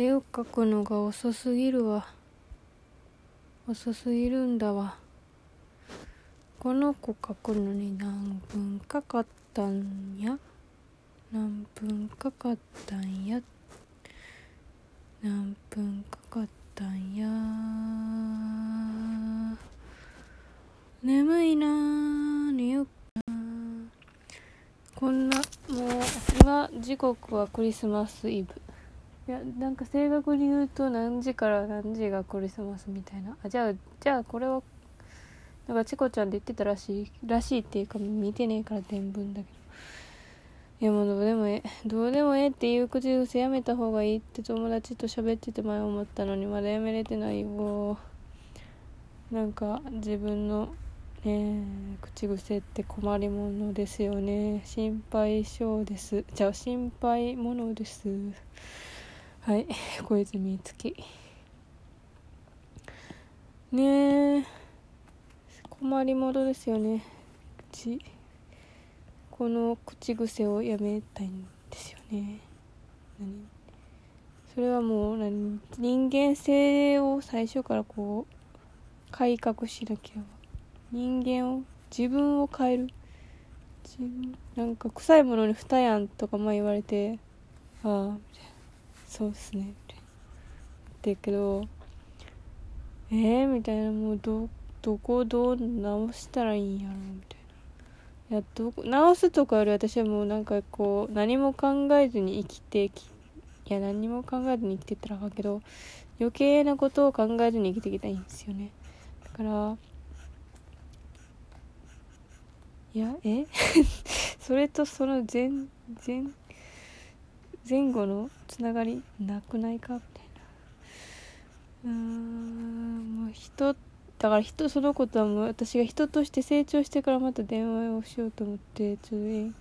絵を描くのが遅すぎるわ。遅すぎるんだわ。この子描くのに何分かかったんや？何分かかったんや？何分かかったんや？眠いなー。寝よっかこんなもう今時刻はクリスマスイブ。いやなんか正確に言うと何時から何時がクリスマスみたいな。あじゃあじゃあこれはなんかチコちゃんで言ってたらしいらしいっていうか見てねえから伝聞だけど。いやもうどうでもええ。どうでもええっていう口癖やめた方がいいって友達と喋ってて前思ったのに。まだやめれてないよ。なんか自分のね口癖って困りものですよね。心配性です。じゃあ心配者です。はい。小泉月ねえ。困りものですよね。口。この口癖をやめたいんですよね。何？それはもう何？人間性を最初からこう改革しなきゃ。人間を自分を変える。自分なんか臭いものに蓋やんとかまあ言われてああみたいな。そうっすね。みたいな言ってけどえー、みたいなもうどどこどう直したらいいんやろみたいな。いやど直すとかよ。り私はもうなんかこう何も考えずに生きてきいや何も考えずに生きてったらあかんけど余計なことを考えずに生きていきたいんですよね。だからいやえ？それとその前前前後のつながりなくないかみたいな。うんもう人だから人そのことはもう私が人として成長してからまた電話をしようと思ってちょっ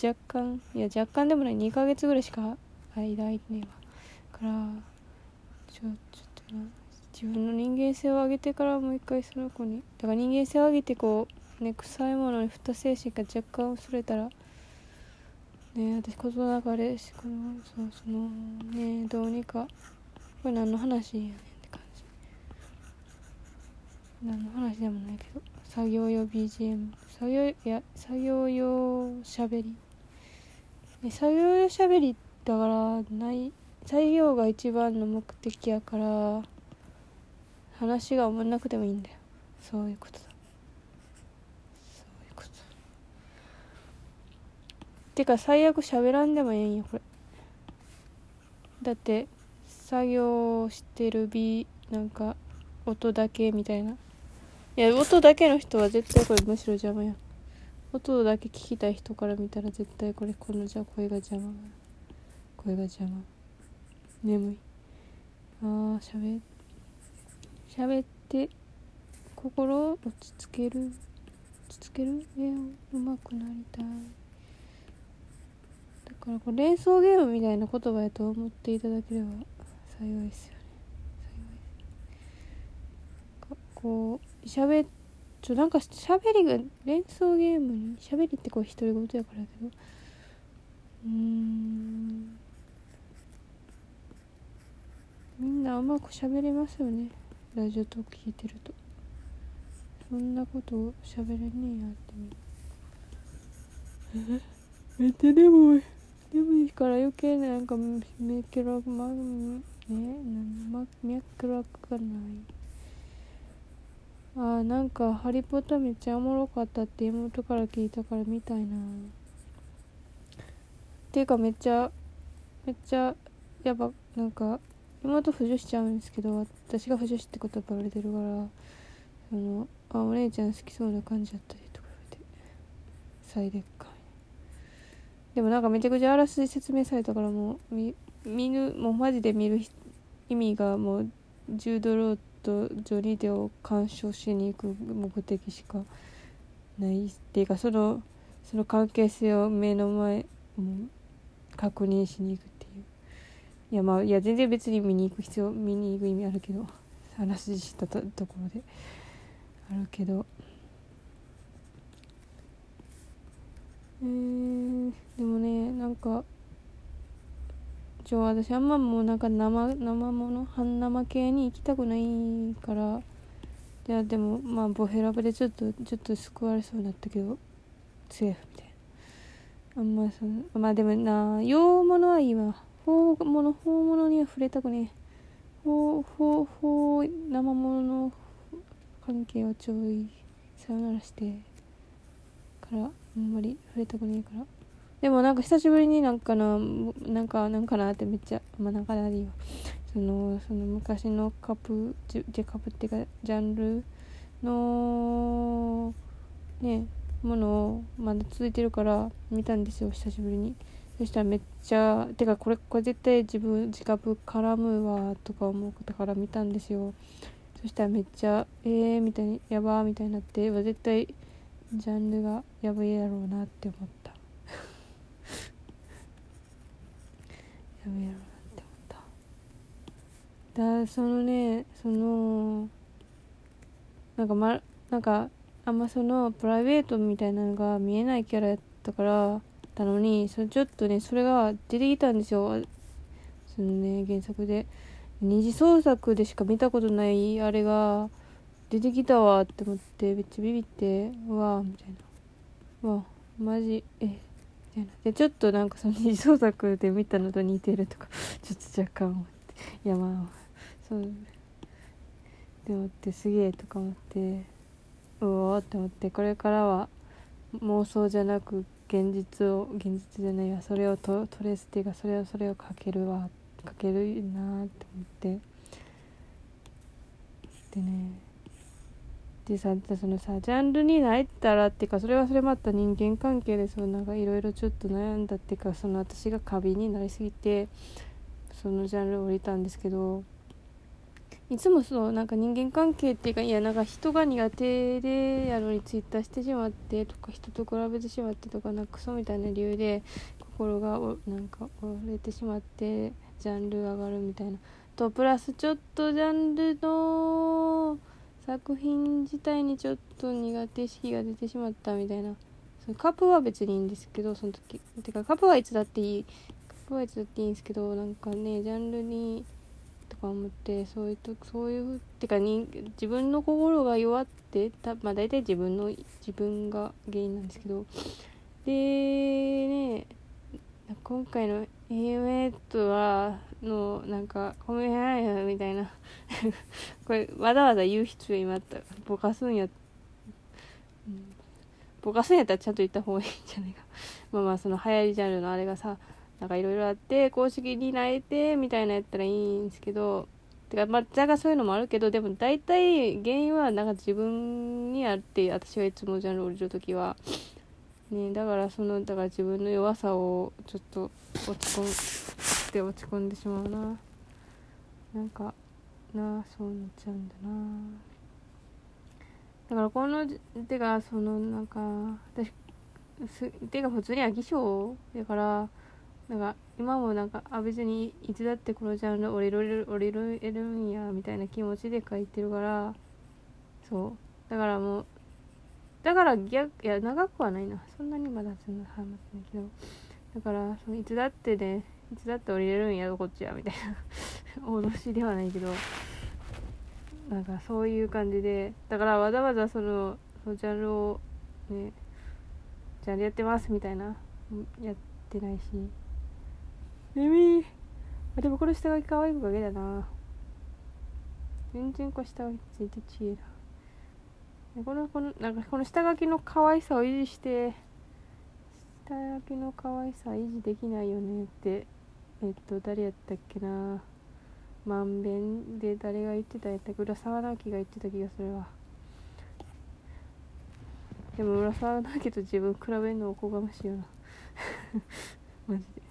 と若干いや若干でもない2ヶ月ぐらいしか間空いてね。えわからちょちょっとな自分の人間性を上げてからもう一回その子にだから人間性を上げてこうね臭いものに蓋精神が若干薄れたらね私事の中でこのそうそのねどうにか。これ何の話やねんって感じ。何の話でもないけど。作業用 BGM 作業や作業用しゃべり作業用しゃべりだからない。作業が一番の目的やから話がおもんなくてもいいんだよ。そういうことだそういうことてか最悪喋らんでもええんよこれ。だって作業してる B なんか音だけみたいな。いや音だけの人は絶対これむしろ邪魔や音だけ聞きたい人から見たら絶対これこのじゃ声が邪魔。声が邪魔。眠い。あーしゃべしゃべって心を落ち着ける。落ち着ける？絵をうまくなりたい。だからこれ連想ゲームみたいな言葉やと思っていただければ幸いですよね幸いこうしゃべちょなん。かしゃべりが連想ゲームにしゃべりってこう独り言やからやけどうーん。みん。なうまくしゃべれますよねラジオトーク聞いてるとそん。なことをしゃべれねえやってみめっちゃ眠い眠いから余計なんか脈絡まねなん脈絡がない。あーなんか「ハリポタ」めっちゃおもろかったって妹から聞いたから見たいな。っていうかめっちゃめっちゃやっぱなんか妹浮上しちゃうんですけど私が浮上しってことバレてるからそのあお姉ちゃん好きそうな感じだったりとか言って。最劣化でもなんかめちゃくちゃあらすじ説明されたからもう見見ぬもうマジで見る意味がもうジュード・ローとジョニー・デを鑑賞しに行く目的しかないっていうかそのその関係性を目の前もう確認しに行くっていう。いやまあいや全然別に見に行く必要見に行く意味あるけどあらすじ知ったところで。あるけどえー、でもねなんか私あんまもうなんか生生もの半生系に行きたくないからいやでもまあボヘラブでちょっとちょっと救われそうになったけどセーフみたいな。あんまそのまあでもな洋物はいいわ。法物法物には触れたくねえ。法法法生物の関係はちょいさよならしてからあんまり触れたくねえから。でもなんか久しぶりになんかななんかなんかなってめっちゃまあなんかなりよ。そのその昔のカップジェカップっていうかジャンルのねものをまだ続いてるから見たんですよ久しぶりに。そしたらめっちゃてかこれこれ絶対自分自覚絡むわとか思ったから見たんですよ。そしたらめっちゃえーみたいにやばーみたいになって絶対ジャンルがやばいやろうなって思ったやべえやろなって思っただそのねそのなんかまなんかあんまそのプライベートみたいなのが見えないキャラやったからたのにそちょっとねそれが出てきたんですよ。そのね原作で。二次創作でしか見たことないあれが出てきたわって思ってめっちゃビビってうわみたいな。うわマジえたいなでちょっとなんかその二創作で見たのと似てるとか ちょっと若干思って。いやまあそう。でもってすげえとか思って。うおーって思って。これからは妄想じゃなく現実を現実じゃないわ。それをトトレースっていうかそれをそれをかけるわ。かけるなって思って。でね。でさそのさジャンルに入ったらっていうかそれはそれもまた人間関係でそうなんかいろいろちょっと悩んだっていうかその私が過敏になりすぎてそのジャンルを降りたんですけどいつもそうなんか人間関係っていうかいやなんか人が苦手でやのにツイッターしてしまってとか人と比べてしまってとかなんかクソみたいな理由で心がおなんか折れてしまってジャンル上がるみたいなとプラスちょっとジャンルの作品自体にちょっと苦手意識が出てしまったみたいな。そのカップは別にいいんですけどその時。てかカップはいつだっていい。カップはいつだっていいんですけどなんかねジャンルにとか思ってそういうとそういうてかに自分の心が弱ってたまあ大体自分の自分が原因なんですけど。でね今回の AMA とはのなんか「ごめんな」みたいな。これわざわざ言う必要今あったぼかすんや、うん、ぼかすんやったらちゃんと言った方がいいんじゃないか。まあまあその流行りジャンルのあれがさなんかいろいろあって公式になれてみたいなやったらいいんですけど。てかまあだがそういうのもあるけどでも大体原因はなんか自分にあって私がいつもジャンル降りる時は。ねだからそのだから自分の弱さをちょっと落ち込む。んで落ち込んでしまうな。なんかなそうなっちゃうんだな。だからこのてかそのなんか私すてか普通に飽き性だからなんか今もなんかあ別にいつだってこのジャンル降りる降りるんやみたいな気持ちで書いてるからそう。だからもうだから逆いや長くはないな。そんなにまだそんなハマってないけど。だからそのいつだってねいつだって降りれるんやろこっちはみたいな。脅しではないけど。なんかそういう感じで。だからわざわざそのそジャンルをねジャンルやってますみたいな。やってないし。耳あでもこの下書き可愛いおかげだな。全然こう下書きついてちえな。このこのなんかこの下書きの可愛さを維持して下書きの可愛さ維持できないよねってえっと誰やったっけな。まんべんで誰が言ってたやった。っけ浦沢直樹が言ってた気がするわ。でも浦沢直樹と自分比べるのおこがましいよな。マジで。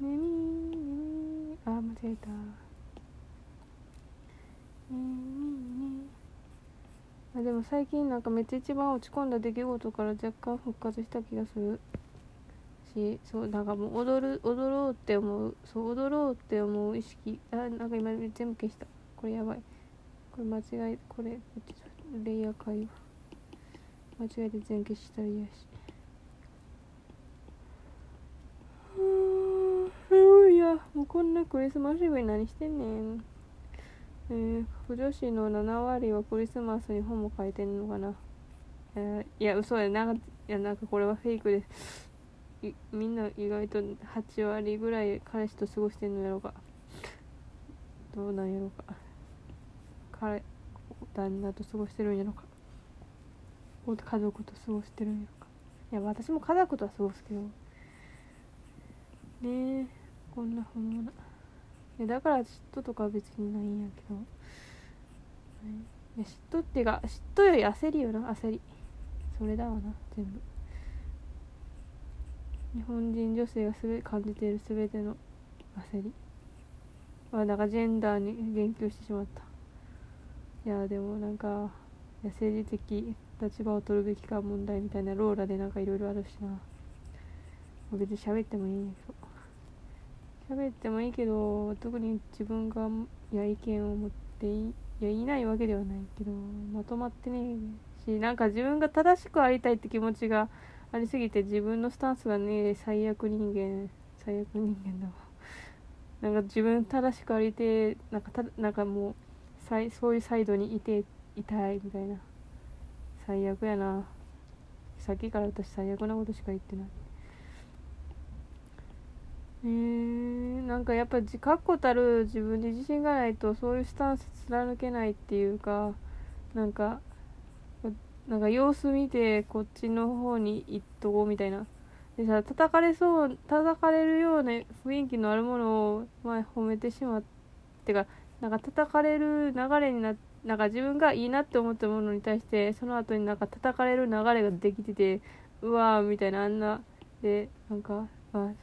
ねみねみあ間違えた。あでも最近なんかめっちゃ一番落ち込んだ出来事から若干復活した気がする。しそうなんかもう踊る踊ろうって思うそう踊ろうって思う意識あなんか今全部消した。これやばい。これ間違えこれレイヤー変えよ間違えて全消したら嫌し。うんいやもうこんなクリスマスイブに何してんねん。えー、女子の7割はクリスマスに本も書いてんのかな、えー、いや嘘や。なんかいやなんかこれはフェイクです。みんな意外と8割ぐらい彼氏と過ごしてんのやろうか。どうなんやろうか。彼旦那と過ごしてるんやろうか家族と過ごしてるんやろうか。いや私も家族とは過ごすけど。ねえこんなふうないやだから嫉妬とか別にないんやけど、いや嫉妬っていうか嫉妬より焦りよな焦り。それだわな全部。日本人女性がすべ感じている全ての焦り。あなんかジェンダーに言及してしまった。いやでもなんか政治的立場を取るべきか問題みたいなローラでなんかいろいろあるしな。別に喋ってもいいんやけど。喋ってもいいけど特に自分がいや意見を持っていやいないわけではないけどまとまってねえしなんか自分が正しくありたいって気持ちがありすぎて自分のスタンスがね最悪人間最悪人間だわ。なんか自分正しくありてなんかたなんかもうさいそういうサイドにいていたいみたいな。最悪やな。さっきから私最悪なことしか言ってない。えー、なんかやっぱ確固たる自分に自信がないとそういうスタンス貫けないっていうかなんかなんか様子見てこっちの方に行っとこうみたいな。でさ叩かれそう叩かれるような雰囲気のあるものを前褒めてしまってかなんか叩かれる流れにななんか自分がいいなって思ったものに対してその後になんか叩かれる流れができててうわーみたいなあんな。でなんかあ